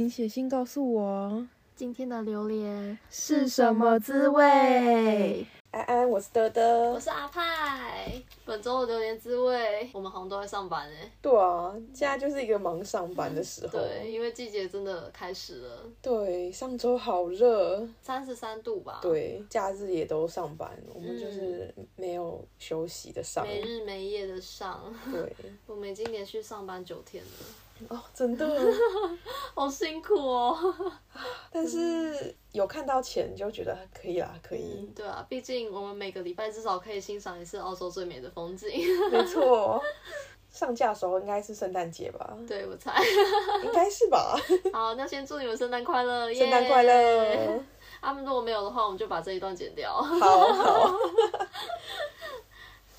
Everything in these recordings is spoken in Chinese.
请写信告诉我今天的榴莲是什么滋味。安安，我是德德，我是阿派。本周的榴莲滋味，我们好像都在上班哎。对啊，现在就是一个忙上班的时候。对，因为季节真的开始了。对，上周好热，三十三度吧。对，假日也都上班，我们就是没有休息的上，没日没夜的上。对，我们已经连续上班九天了。哦，真的，好辛苦哦。但是有看到钱就觉得可以啦，可以。对啊，毕竟我们每个礼拜至少可以欣赏一次澳洲最美的风景。没错，上架的时候应该是圣诞节吧？对，我猜。应该是吧。好，那先祝你们圣诞快乐，圣诞快乐。他们如果没有的话，我们就把这一段剪掉。好好。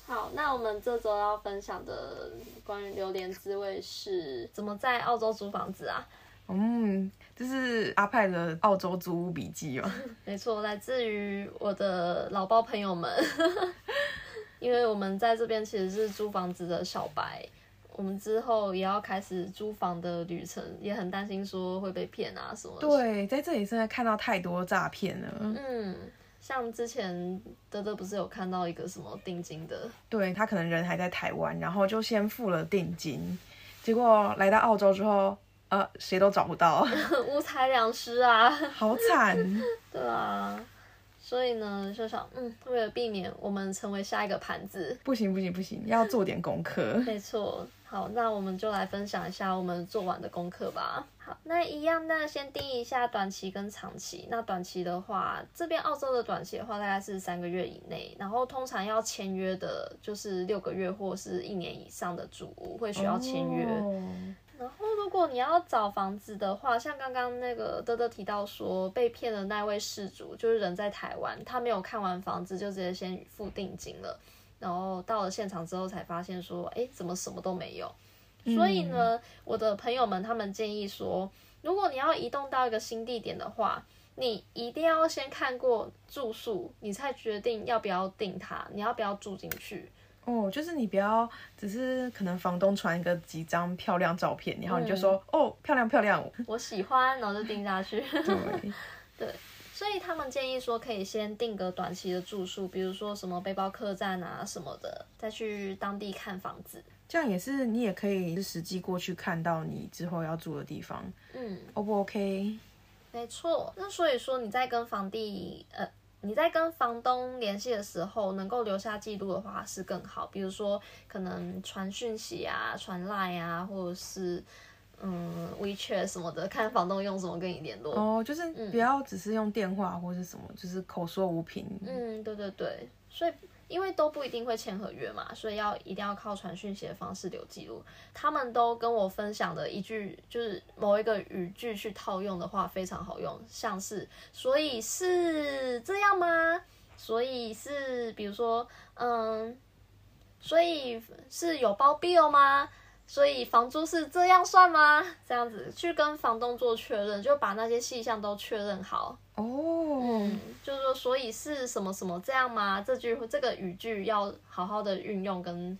好，那我们这周要分享的关于榴莲滋味是怎么在澳洲租房子啊？嗯，这是阿派的澳洲租屋笔记哦。没错，来自于我的老包朋友们，因为我们在这边其实是租房子的小白，我们之后也要开始租房的旅程，也很担心说会被骗啊什么。对，在这里真的看到太多诈骗了。嗯。像之前德德不是有看到一个什么定金的？对他可能人还在台湾，然后就先付了定金，结果来到澳洲之后，呃，谁都找不到，五彩两失啊，好惨。对啊，所以呢，就想，嗯，为了避免我们成为下一个盘子，不行不行不行，要做点功课。没错。好，那我们就来分享一下我们做完的功课吧。好，那一样，那先定一下短期跟长期。那短期的话，这边澳洲的短期的话大概是三个月以内，然后通常要签约的，就是六个月或是一年以上的主屋会需要签约。然后如果你要找房子的话，像刚刚那个德德提到说被骗的那位事主，就是人在台湾，他没有看完房子就直接先付定金了。然后到了现场之后，才发现说，哎，怎么什么都没有？所以呢，我的朋友们他们建议说，如果你要移动到一个新地点的话，你一定要先看过住宿，你才决定要不要订它，你要不要住进去。哦，就是你不要只是可能房东传一个几张漂亮照片，然后你就说，哦，漂亮漂亮，我喜欢，然后就订下去。对 对。所以他们建议说，可以先定个短期的住宿，比如说什么背包客栈啊什么的，再去当地看房子。这样也是，你也可以实际过去看到你之后要住的地方。嗯，O 不 OK？没错。那所以说你在跟房地呃你在跟房东联系的时候，能够留下记录的话是更好。比如说可能传讯息啊、传 line 啊，或者是。嗯，WeChat 什么的，看房东用什么跟你联络哦，就是不要只是用电话或是什么，就是口说无凭。嗯，对对对，所以因为都不一定会签合约嘛，所以要一定要靠传讯息的方式留记录。他们都跟我分享的一句，就是某一个语句去套用的话非常好用，像是所以是这样吗？所以是比如说，嗯，所以是有包 bill 吗？所以房租是这样算吗？这样子去跟房东做确认，就把那些细项都确认好。哦，嗯，就是说，所以是什么什么这样吗？这句这个语句要好好的运用跟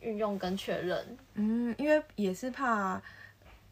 运用跟确认。嗯，因为也是怕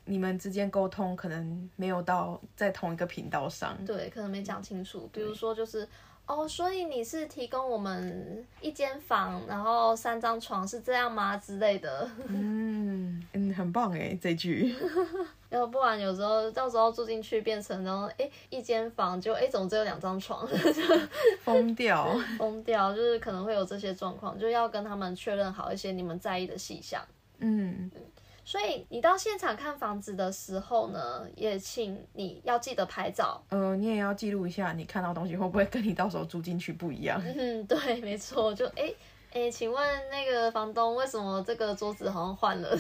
你们之间沟通可能没有到在同一个频道上。对，可能没讲清楚。比如说，就是。哦，所以你是提供我们一间房，然后三张床是这样吗之类的？嗯嗯，很棒哎，这句。要不然有时候到时候住进去变成然后哎一间房就哎怎么只有两张床？疯掉，疯掉，就是可能会有这些状况，就要跟他们确认好一些你们在意的细项。嗯。所以你到现场看房子的时候呢，也请你要记得拍照。呃，你也要记录一下你看到东西会不会跟你到时候住进去不一样。嗯，对，没错。就哎哎，请问那个房东为什么这个桌子好像换了？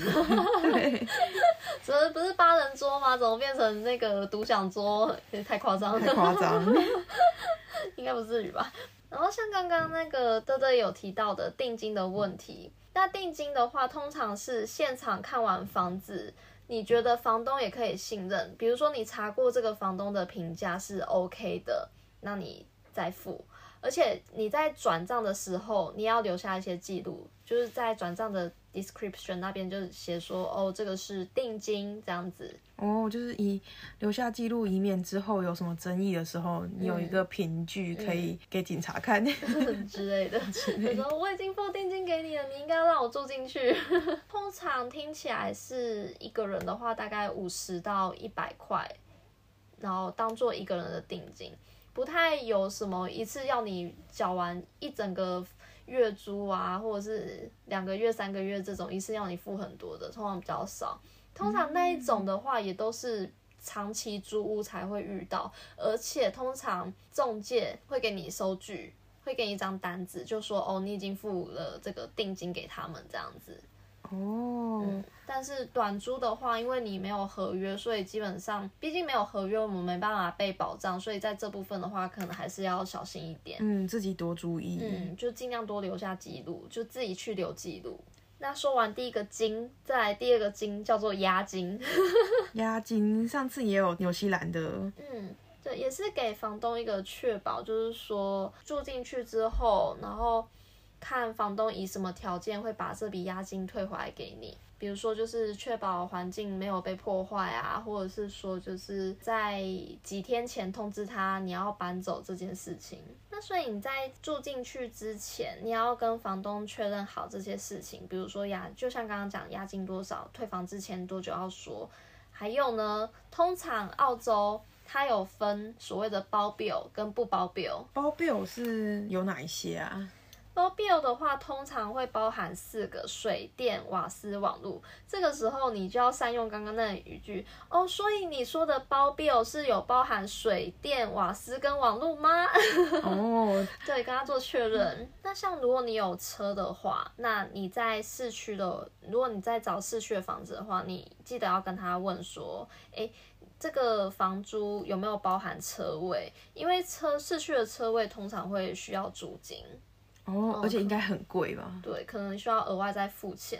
对，怎么不是八人桌吗？怎么变成那个独享桌？也太夸张，太夸张。应该不至于吧？然后像刚刚那个德德有提到的定金的问题。那定金的话，通常是现场看完房子，你觉得房东也可以信任，比如说你查过这个房东的评价是 OK 的，那你再付。而且你在转账的时候，你要留下一些记录，就是在转账的 description 那边就写说，哦，这个是定金这样子。哦，就是以留下记录，以免之后有什么争议的时候，你有一个凭据可以给警察看。之类的，就说我已经付定金给你了，你应该让我住进去。通常听起来是一个人的话，大概五十到一百块，然后当做一个人的定金，不太有什么一次要你缴完一整个月租啊，或者是两个月、三个月这种一次要你付很多的，通常比较少。通常那一种的话，也都是。长期租屋才会遇到，而且通常中介会给你收据，会给你一张单子，就说哦，你已经付了这个定金给他们这样子。哦，但是短租的话，因为你没有合约，所以基本上毕竟没有合约，我们没办法被保障，所以在这部分的话，可能还是要小心一点。嗯，自己多注意。嗯，就尽量多留下记录，就自己去留记录。那说完第一个金，再来第二个金叫做押金。押金上次也有纽西兰的。嗯，对，也是给房东一个确保，就是说住进去之后，然后看房东以什么条件会把这笔押金退回来给你。比如说，就是确保环境没有被破坏啊，或者是说，就是在几天前通知他你要搬走这件事情。那所以你在住进去之前，你要跟房东确认好这些事情，比如说押，就像刚刚讲押金多少，退房之前多久要说。还有呢，通常澳洲它有分所谓的包 bill 跟不包 bill。包 bill 是有哪一些啊？包 bill 的话，通常会包含四个水电、瓦斯、网络。这个时候你就要善用刚刚那语句哦。所以你说的包 bill 是有包含水电、瓦斯跟网络吗？哦，对，跟他做确认。那像如果你有车的话，那你在市区的，如果你在找市区的房子的话，你记得要跟他问说，哎，这个房租有没有包含车位？因为车市区的车位通常会需要租金。哦，而且应该很贵吧？对，可能需要额外再付钱，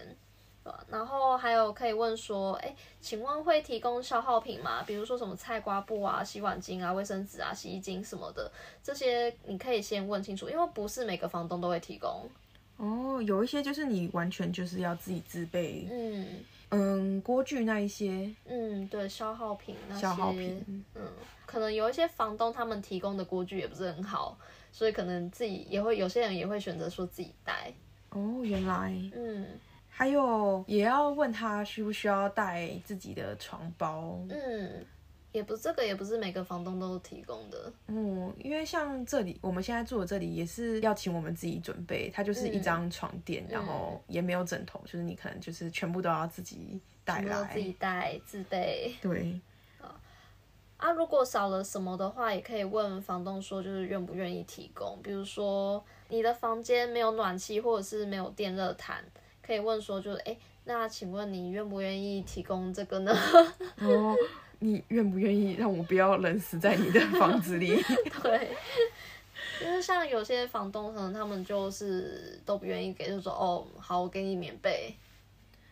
对吧？然后还有可以问说，哎，请问会提供消耗品吗？比如说什么菜瓜布啊、洗碗巾啊、卫生纸啊、洗衣巾什么的，这些你可以先问清楚，因为不是每个房东都会提供。哦，有一些就是你完全就是要自己自备。嗯嗯，锅具那一些。嗯，对，消耗品那些。消耗品。嗯，可能有一些房东他们提供的锅具也不是很好。所以可能自己也会有些人也会选择说自己带哦，原来，嗯，还有也要问他需不需要带自己的床包，嗯，也不这个也不是每个房东都提供的，嗯，因为像这里我们现在住的这里也是要请我们自己准备，它就是一张床垫，然后也没有枕头，就是你可能就是全部都要自己带来，自己带自备，对。啊，如果少了什么的话，也可以问房东说，就是愿不愿意提供。比如说你的房间没有暖气，或者是没有电热毯，可以问说，就是哎，那请问你愿不愿意提供这个呢？哦，你愿不愿意让我不要冷死在你的房子里？对，因为像有些房东可能他们就是都不愿意给，就说哦，好，我给你棉被。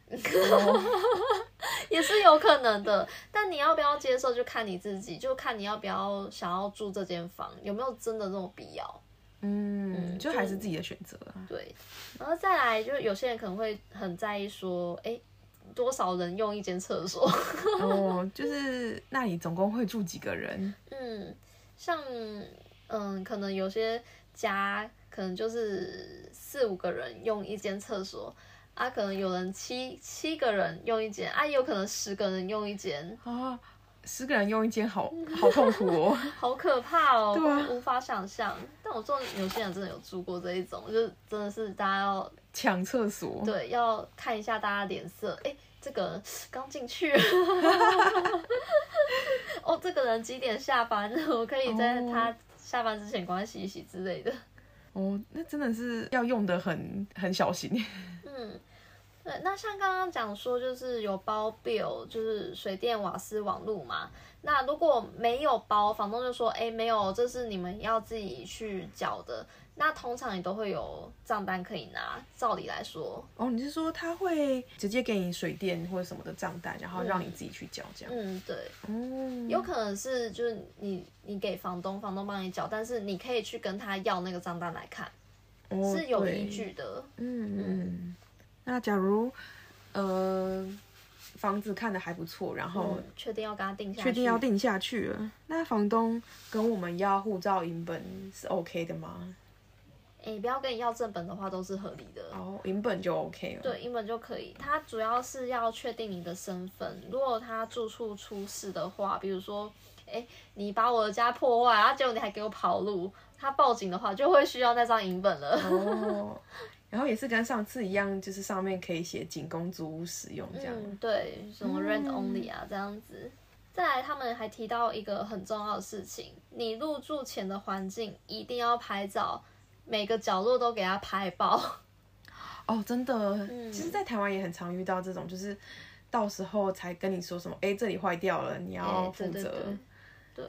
也是有可能的，但你要不要接受，就看你自己，就看你要不要想要住这间房，有没有真的这种必要？嗯，就还是自己的选择啊。对，然后再来，就有些人可能会很在意说，哎，多少人用一间厕所？哦，就是那你总共会住几个人？嗯，像嗯，可能有些家可能就是四五个人用一间厕所。啊，可能有人七七个人用一间，啊，有可能十个人用一间啊，十个人用一间，好好痛苦哦，好可怕哦，对，无法想象。但我做有些人真的有住过这一种，就真的是大家要抢厕所，对，要看一下大家脸色，哎，这个刚进去，哦，这个人几点下班？我可以在他下班之前赶快洗一洗之类的。哦，那真的是要用的很很小心。嗯。对，那像刚刚讲说，就是有包 bill，就是水电、瓦斯、网路嘛。那如果没有包，房东就说，哎，没有，这是你们要自己去缴的。那通常你都会有账单可以拿。照理来说，哦，你是说他会直接给你水电或者什么的账单，然后让你自己去缴这样？嗯，对。嗯，有可能是就是你你给房东，房东帮你缴，但是你可以去跟他要那个账单来看，是有依据的。嗯嗯。那假如呃房子看的还不错，然后嗯确定要跟他定下去，确定要定下去了，那房东跟我们要护照影本是 OK 的吗？哎、不要跟你要正本的话都是合理的。哦，影本就 OK 了。对，英本就可以。他主要是要确定你的身份。如果他住处出事的话，比如说，哎，你把我的家破坏，然后结果你还给我跑路，他报警的话，就会需要那张银本了。哦，然后也是跟上次一样，就是上面可以写仅供租屋使用这样。嗯，对，什么 rent only 啊，这样子。再来，他们还提到一个很重要的事情，你入住前的环境一定要拍照，每个角落都给它拍爆。哦，真的，嗯其实，在台湾也很常遇到这种，就是到时候才跟你说什么，哎，这里坏掉了，你要哎负责。对对对，对，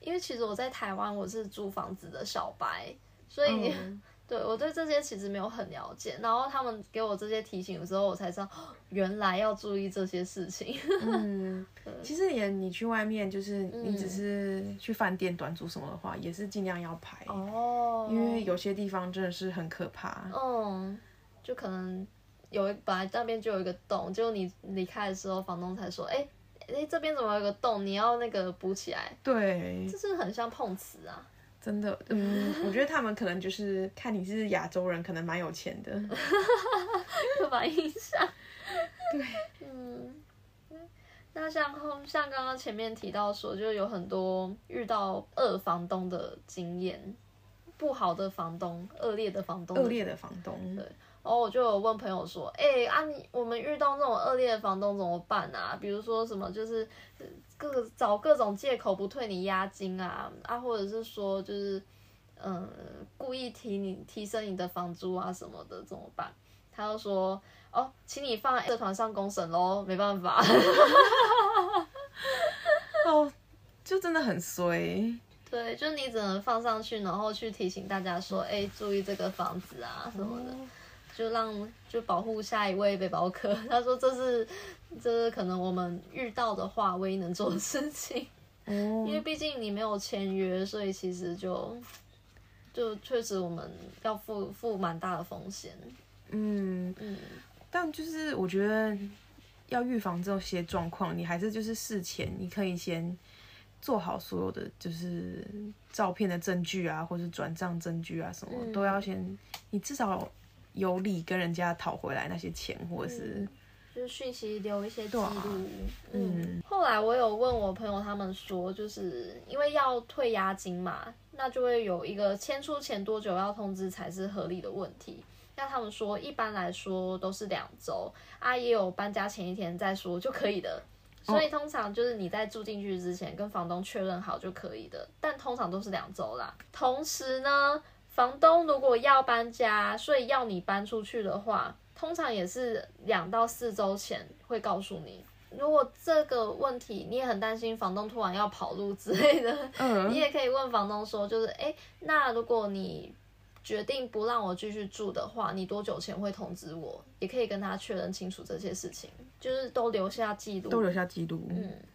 因为其实我在台湾我是租房子的小白，所以、嗯 对我对这些其实没有很了解。然后他们给我这些提醒的时候，我才知道哦原来要注意这些事情。嗯，其实也你去外面，就是你只是去饭店短租什么的话，也是尽量要排，哦因为有些地方真的是很可怕。嗯，就可能有一本来那边就有一个洞，结果你离开的时候，房东才说，哎、哎、这边怎么有个洞？你要那个补起来，对，这是很像碰瓷啊。真的，嗯，我觉得他们可能就是看你是亚洲人，可能蛮有钱的。刻板印象。对，嗯，那像后像刚刚前面提到说，就有很多遇到二房东的经验，不好的房东、恶劣的房东的恶劣的房东，对然后我就有问朋友说，哎、啊你我们遇到那种恶劣的房东怎么办啊？比如说什么就是呃各找各种借口不退你押金啊，啊或者是说就是嗯故意提你提升你的房租啊什么的怎么办？他就说哦，请你放在社团上公审喽，没办法。哦，就真的很衰。对，就你只能放上去，然后去提醒大家说，哎、注意这个房子啊什么的。就让就保护下一位背包客。他说这是这是可能我们遇到的话唯一能做的事情，哦 因为毕竟你没有签约，所以其实就就确实我们要负负蛮大的风险。嗯，嗯，但就是我觉得要预防这些状况，你还是就是事前你可以先做好所有的就是照片的证据啊，或是转账证据啊什么、嗯都要先，你至少有理跟人家讨回来那些钱，或者是、就是讯息留一些记录。嗯嗯，后来我有问我朋友，他们说，就是因为要退押金嘛，那就会有一个迁出前多久要通知才是合理的问题。那他们说，一般来说都是两周啊，也有搬家前一天再说就可以的。所以通常就是你在住进去之前跟房东确认好就可以的，但通常都是两周啦。同时呢，房东如果要搬家，所以要你搬出去的话，通常也是两到四周前会告诉你。如果这个问题你也很担心房东突然要跑路之类的，嗯你也可以问房东说，就是哎、诶那如果你决定不让我继续住的话，你多久前会通知我？也可以跟他确认清楚这些事情，就是都留下记录。都留下记录。嗯，好，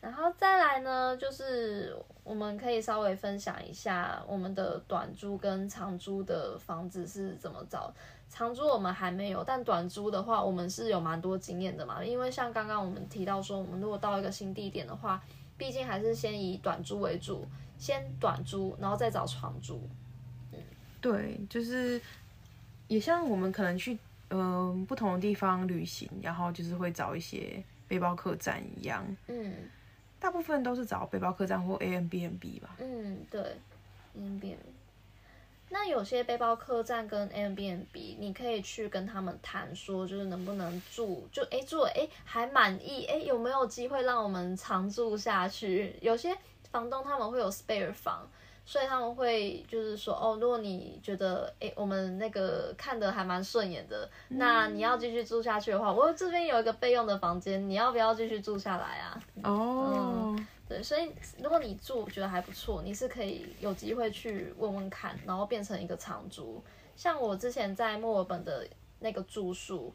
然后再来呢，就是我们可以稍微分享一下我们的短租跟长租的房子是怎么找。长租我们还没有，但短租的话，我们是有蛮多经验的嘛。因为像刚刚我们提到说，我们如果到一个新地点的话，毕竟还是先以短租为主，先短租，然后再找长租。对，就是也像我们可能去嗯、不同的地方旅行，然后就是会找一些背包客栈一样，嗯大部分都是找背包客栈或 A M B N B 吧。嗯，对 a m b n b 那有些背包客栈跟 a m b n b 你可以去跟他们谈说，就是能不能住，就哎住了哎还满意，哎有没有机会让我们长住下去？有些房东他们会有 spare 房。所以他们会就是说，哦，如果你觉得，哎，我们那个看的还蛮顺眼的，那你要继续住下去的话，我这边有一个备用的房间，你要不要继续住下来啊？哦，对，所以如果你住觉得还不错，你是可以有机会去问问看，然后变成一个长租。像我之前在墨尔本的那个住宿，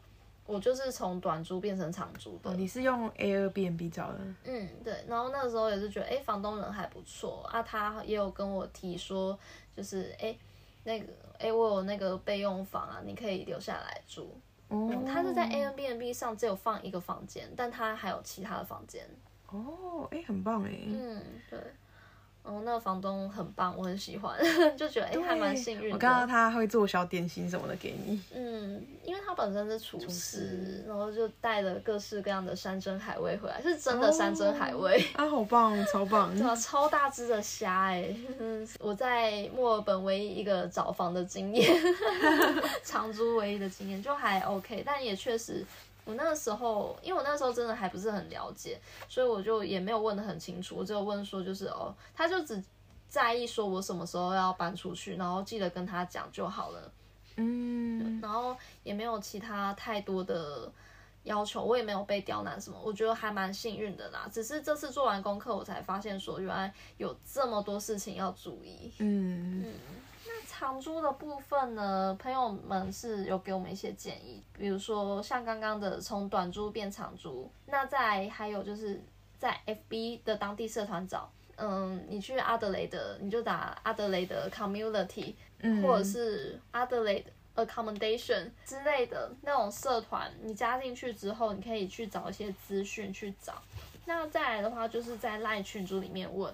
我就是从短租变成长租的。哦，你是用 Airbnb 找的？嗯，对。然后那个时候也是觉得，哎，房东人还不错啊，他也有跟我提说，就是哎。那个，哎、我有那个备用房啊，你可以留下来住。哦嗯，他是在 Airbnb 上只有放一个房间，但他还有其他的房间。哦，哎、很棒哎。嗯，对。哦，那个房东很棒，我很喜欢，就觉得哎、对还蛮幸运的。我看到他会做小点心什么的给你。嗯，因为他本身是厨师，师然后就带了各式各样的山珍海味回来，是真的山珍海味。啊，好棒，超棒。对啊，超大只的虾哎！我在墨尔本唯一一个找房的经验，长租唯一的经验就还 OK，但也确实，我那个时候，因为我那个时候真的还不是很了解，所以我就也没有问的很清楚，我只有问说就是哦，他就只在意说我什么时候要搬出去，然后记得跟他讲就好了，嗯，然后也没有其他太多的。要求我也没有被刁难什么，我觉得还蛮幸运的啦。只是这次做完功课，我才发现说原来有这么多事情要注意。嗯，那长租的部分呢，朋友们是有给我们一些建议，比如说像刚刚的从短租变长租，那再还有就是在 FB 的当地社团找，嗯，你去阿德雷德，你就打阿德雷德 Community，、嗯或者是阿德雷德 Accommodation 之类的那种社团，你加进去之后，你可以去找一些资讯去找。那再来的话，就是在赖群组里面问，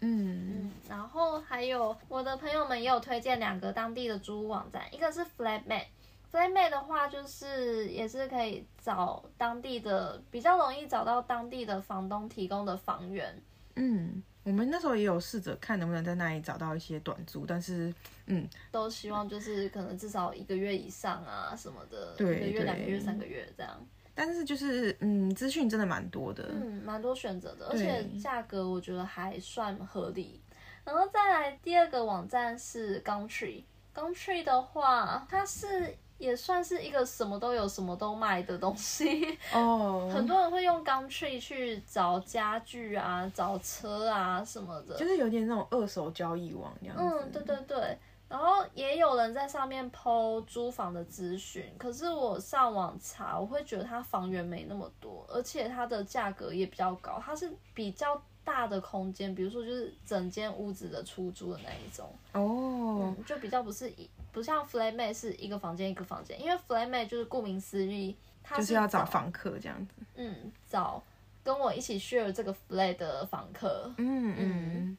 嗯，嗯，然后还有我的朋友们也有推荐两个当地的租屋网站，一个是 Flatmate。Flatmate 的话，就是也是可以找当地的，比较容易找到当地的房东提供的房源。嗯，我们那时候也有试着看能不能在那里找到一些短租，但是，嗯，都希望就是可能至少一个月以上啊什么的，对一个月、两个月、三个月这样。但是就是，嗯，资讯真的蛮多的。嗯，蛮多选择的，而且价格我觉得还算合理。然后再来第二个网站是 Gumtree。Gumtree 的话，它是也算是一个什么都有、什么都卖的东西。哦，很多人会用 Gumtree 去找家具啊、找车啊什么的。就是有点那种二手交易网这样子。嗯，对对对。然后也有人在上面抛租房的资讯，可是我上网查，我会觉得它房源没那么多，而且它的价格也比较高，它是比较大的空间，比如说就是整间屋子的出租的那一种，哦，嗯，就比较不是一不像 Flatmate 是一个房间一个房间，因为 Flatmate 就是顾名思义，它就是要找找房客这样子。嗯找跟我一起 share 这个 flat 的房客，嗯。嗯，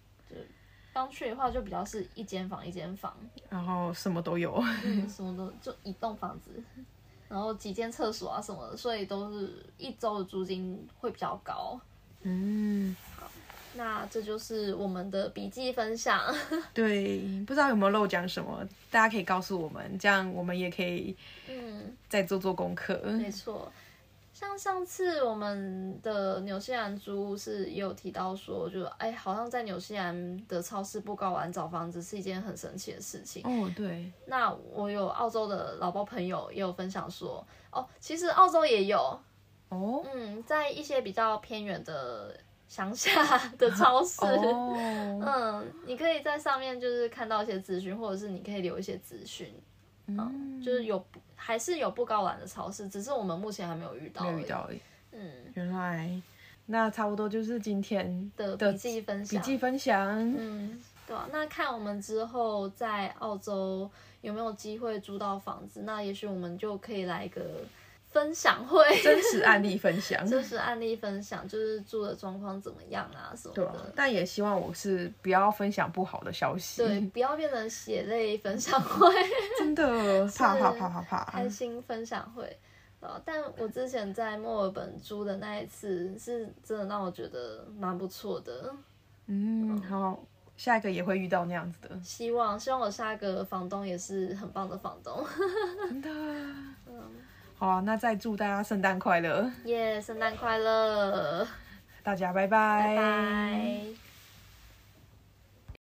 刚去的话就比较是一间房一间房。然后什么都有。嗯，什么都就一栋房子，然后几间厕所啊什么的，所以都是一周的租金会比较高。嗯，好那这就是我们的笔记分享。对，不知道有没有漏讲什么，大家可以告诉我们，这样我们也可以嗯，再做做功课。没错。像上次我们的纽西兰租屋是也有提到说，就哎，好像在纽西兰的超市布告完找房子是一件很神奇的事情。哦，对，那我有澳洲的老包朋友也有分享说，哦，其实澳洲也有，哦，嗯，在一些比较偏远的乡下 的超市，哦，嗯，你可以在上面就是看到一些资讯，或者是你可以留一些资讯，嗯，就是有还是有不高栏的超市，只是我们目前还没有遇到，没有遇到，而已。嗯。原来那差不多就是今天的的笔记分享笔，记分享。嗯，对啊，那看我们之后在澳洲有没有机会租到房子，那也许我们就可以来一个分享会，真实案例分享。真实案例分享，就是住的状况怎么样啊什么对啊的。，但也希望我是不要分享不好的消息。对，，不要变成血泪分享会，真的怕怕怕怕怕开。心分享会。啊！但我之前在墨尔本租的那一次，是真的让我觉得蛮不错的。嗯，好，下一个也会遇到那样子的，希望希望我下一个房东也是很棒的房东。真的。好啊，那再祝大家圣诞快乐，耶、圣诞快乐！大家拜拜拜。